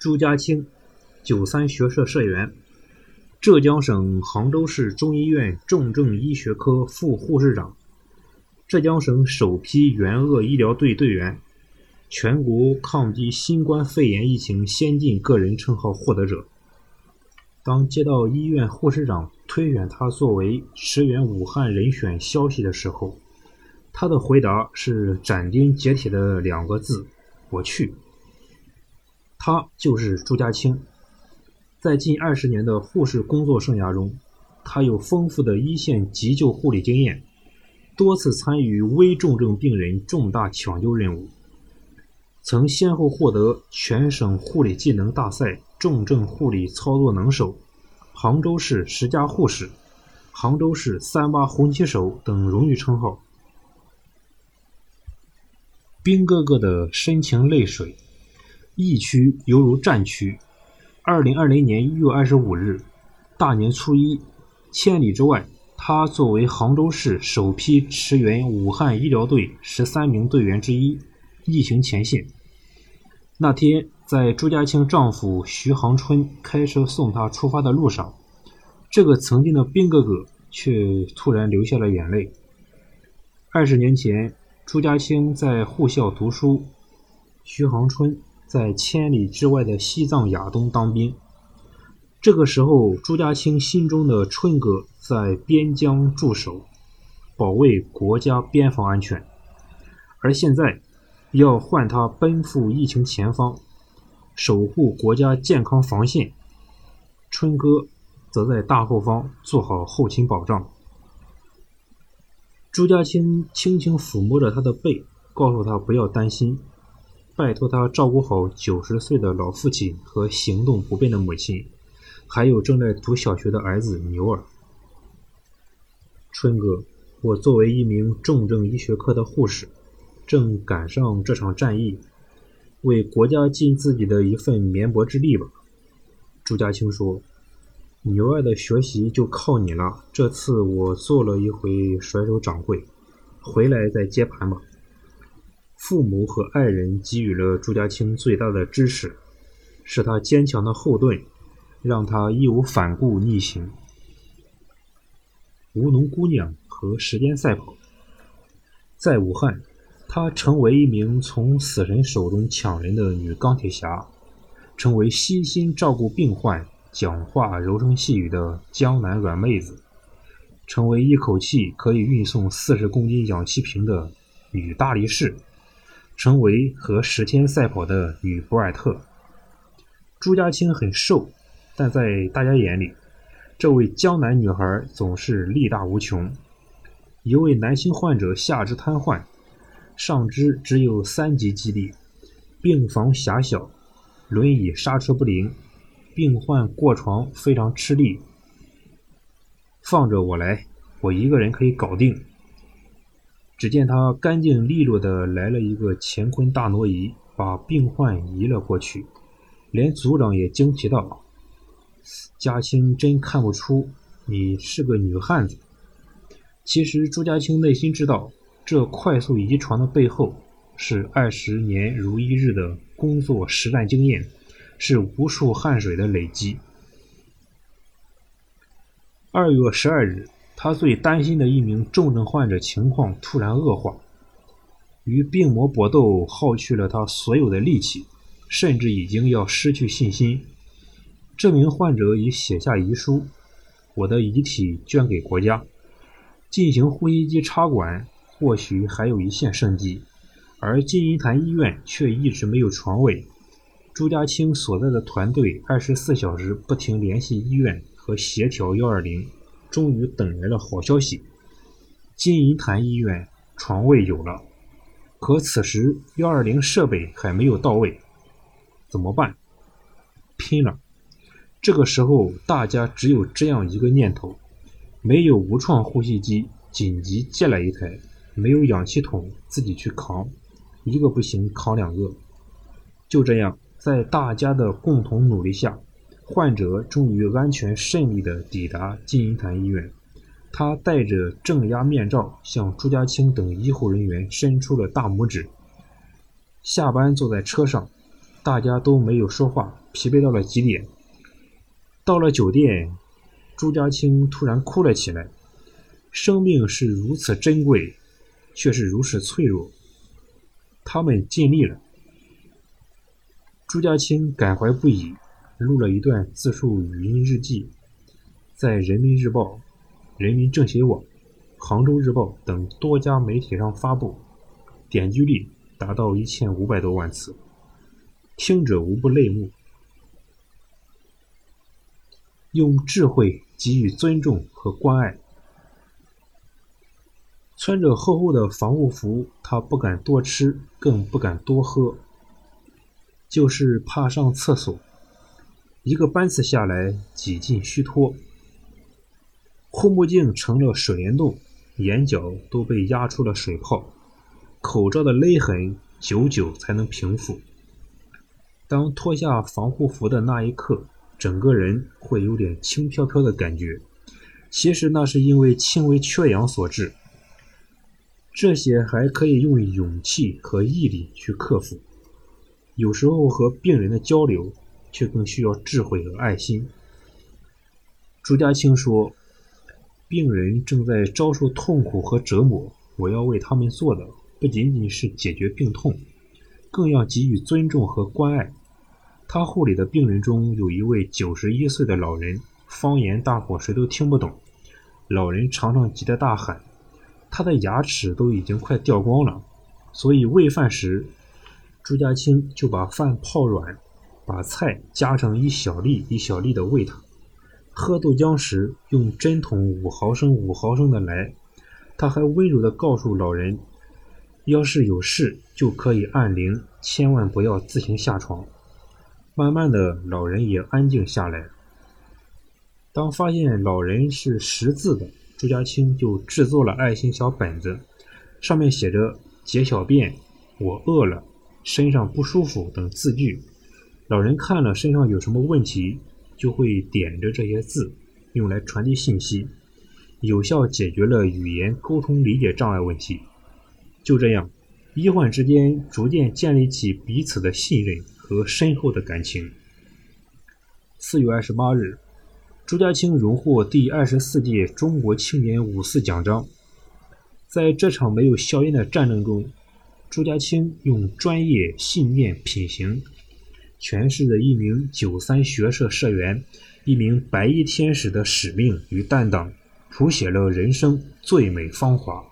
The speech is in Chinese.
朱家清，九三学社社员，浙江省杭州市中医院重症医学科副护士长，浙江省首批援鄂医疗队队员，全国抗击新冠肺炎疫情先进个人称号获得者。当接到医院护士长推选他作为驰援武汉人选消息的时候，他的回答是斩钉截铁的两个字：“我去。”他就是朱家清。在近二十年的护士工作生涯中，他有丰富的一线急救护理经验，多次参与危重症病人重大抢救任务，曾先后获得全省护理技能大赛。重症护理操作能手、杭州市十佳护士、杭州市三八红旗手等荣誉称号。兵哥哥的深情泪水，疫区犹如战区。二零二零年一月二十五日，大年初一，千里之外，他作为杭州市首批驰援武汉医疗队十三名队员之一，疫情前线。那天。在朱家清丈夫徐航春开车送她出发的路上，这个曾经的兵哥哥却突然流下了眼泪。二十年前，朱家清在护校读书，徐航春在千里之外的西藏亚东当兵。这个时候，朱家清心中的春哥在边疆驻守，保卫国家边防安全，而现在要换他奔赴疫情前方。守护国家健康防线，春哥则在大后方做好后勤保障。朱家清轻轻抚摸着他的背，告诉他不要担心，拜托他照顾好九十岁的老父亲和行动不便的母亲，还有正在读小学的儿子牛儿。春哥，我作为一名重症医学科的护士，正赶上这场战役。为国家尽自己的一份绵薄之力吧，朱家清说：“牛儿的学习就靠你了。这次我做了一回甩手掌柜，回来再接盘吧。”父母和爱人给予了朱家清最大的支持，是他坚强的后盾，让他义无反顾逆行。吴侬姑娘和时间赛跑，在武汉。她成为一名从死神手中抢人的女钢铁侠，成为悉心照顾病患、讲话柔声细语的江南软妹子，成为一口气可以运送四十公斤氧气瓶的女大力士，成为和时间赛跑的女博尔特。朱家清很瘦，但在大家眼里，这位江南女孩总是力大无穷。一位男性患者下肢瘫痪。上肢只有三级肌力，病房狭小，轮椅刹车不灵，病患过床非常吃力。放着我来，我一个人可以搞定。只见他干净利落的来了一个乾坤大挪移，把病患移了过去，连组长也惊奇道：“嘉青真看不出你是个女汉子。”其实朱家清内心知道。这快速遗传的背后，是二十年如一日的工作实战经验，是无数汗水的累积。二月十二日，他最担心的一名重症患者情况突然恶化，与病魔搏斗耗去了他所有的力气，甚至已经要失去信心。这名患者已写下遗书：“我的遗体捐给国家，进行呼吸机插管。”或许还有一线生机，而金银潭医院却一直没有床位。朱家清所在的团队二十四小时不停联系医院和协调幺二零，终于等来了好消息：金银潭医院床位有了。可此时幺二零设备还没有到位，怎么办？拼了！这个时候大家只有这样一个念头：没有无创呼吸机，紧急借来一台。没有氧气筒，自己去扛，一个不行扛两个。就这样，在大家的共同努力下，患者终于安全顺利地抵达金银潭医院。他戴着正压面罩，向朱家清等医护人员伸出了大拇指。下班坐在车上，大家都没有说话，疲惫到了极点。到了酒店，朱家清突然哭了起来。生命是如此珍贵，却是如此脆弱。他们尽力了。朱家清感怀不已，录了一段自述语音日记，在《人民日报》、《人民政协网》、《杭州日报》等多家媒体上发布，点击率达到一千五百多万次，听者无不泪目。用智慧给予尊重和关爱。穿着厚厚的防护服，他不敢多吃，更不敢多喝。就是怕上厕所，一个班次下来几近虚脱，护目镜成了水帘洞，眼角都被压出了水泡，口罩的勒痕久久才能平复。当脱下防护服的那一刻，整个人会有点轻飘飘的感觉，其实那是因为轻微缺氧所致。这些还可以用勇气和毅力去克服。有时候和病人的交流，却更需要智慧和爱心。朱家清说：“病人正在遭受痛苦和折磨，我要为他们做的不仅仅是解决病痛，更要给予尊重和关爱。”他护理的病人中有一位九十一岁的老人，方言大伙谁都听不懂。老人常常急得大喊：“他的牙齿都已经快掉光了。”所以喂饭时。朱家清就把饭泡软，把菜夹成一小粒一小粒的喂他。喝豆浆时用针筒五毫升五毫升的来。他还温柔地告诉老人，要是有事就可以按铃，千万不要自行下床。慢慢的，老人也安静下来。当发现老人是识字的，朱家清就制作了爱心小本子，上面写着“解小便”“我饿了”。身上不舒服等字句，老人看了身上有什么问题，就会点着这些字，用来传递信息，有效解决了语言沟通理解障碍问题。就这样，医患之间逐渐建立起彼此的信任和深厚的感情。四月二十八日，朱家清荣获第二十四届中国青年五四奖章。在这场没有硝烟的战争中。朱家清用专业、信念、品行，诠释了一名九三学社社员、一名白衣天使的使命与担当，谱写了人生最美芳华。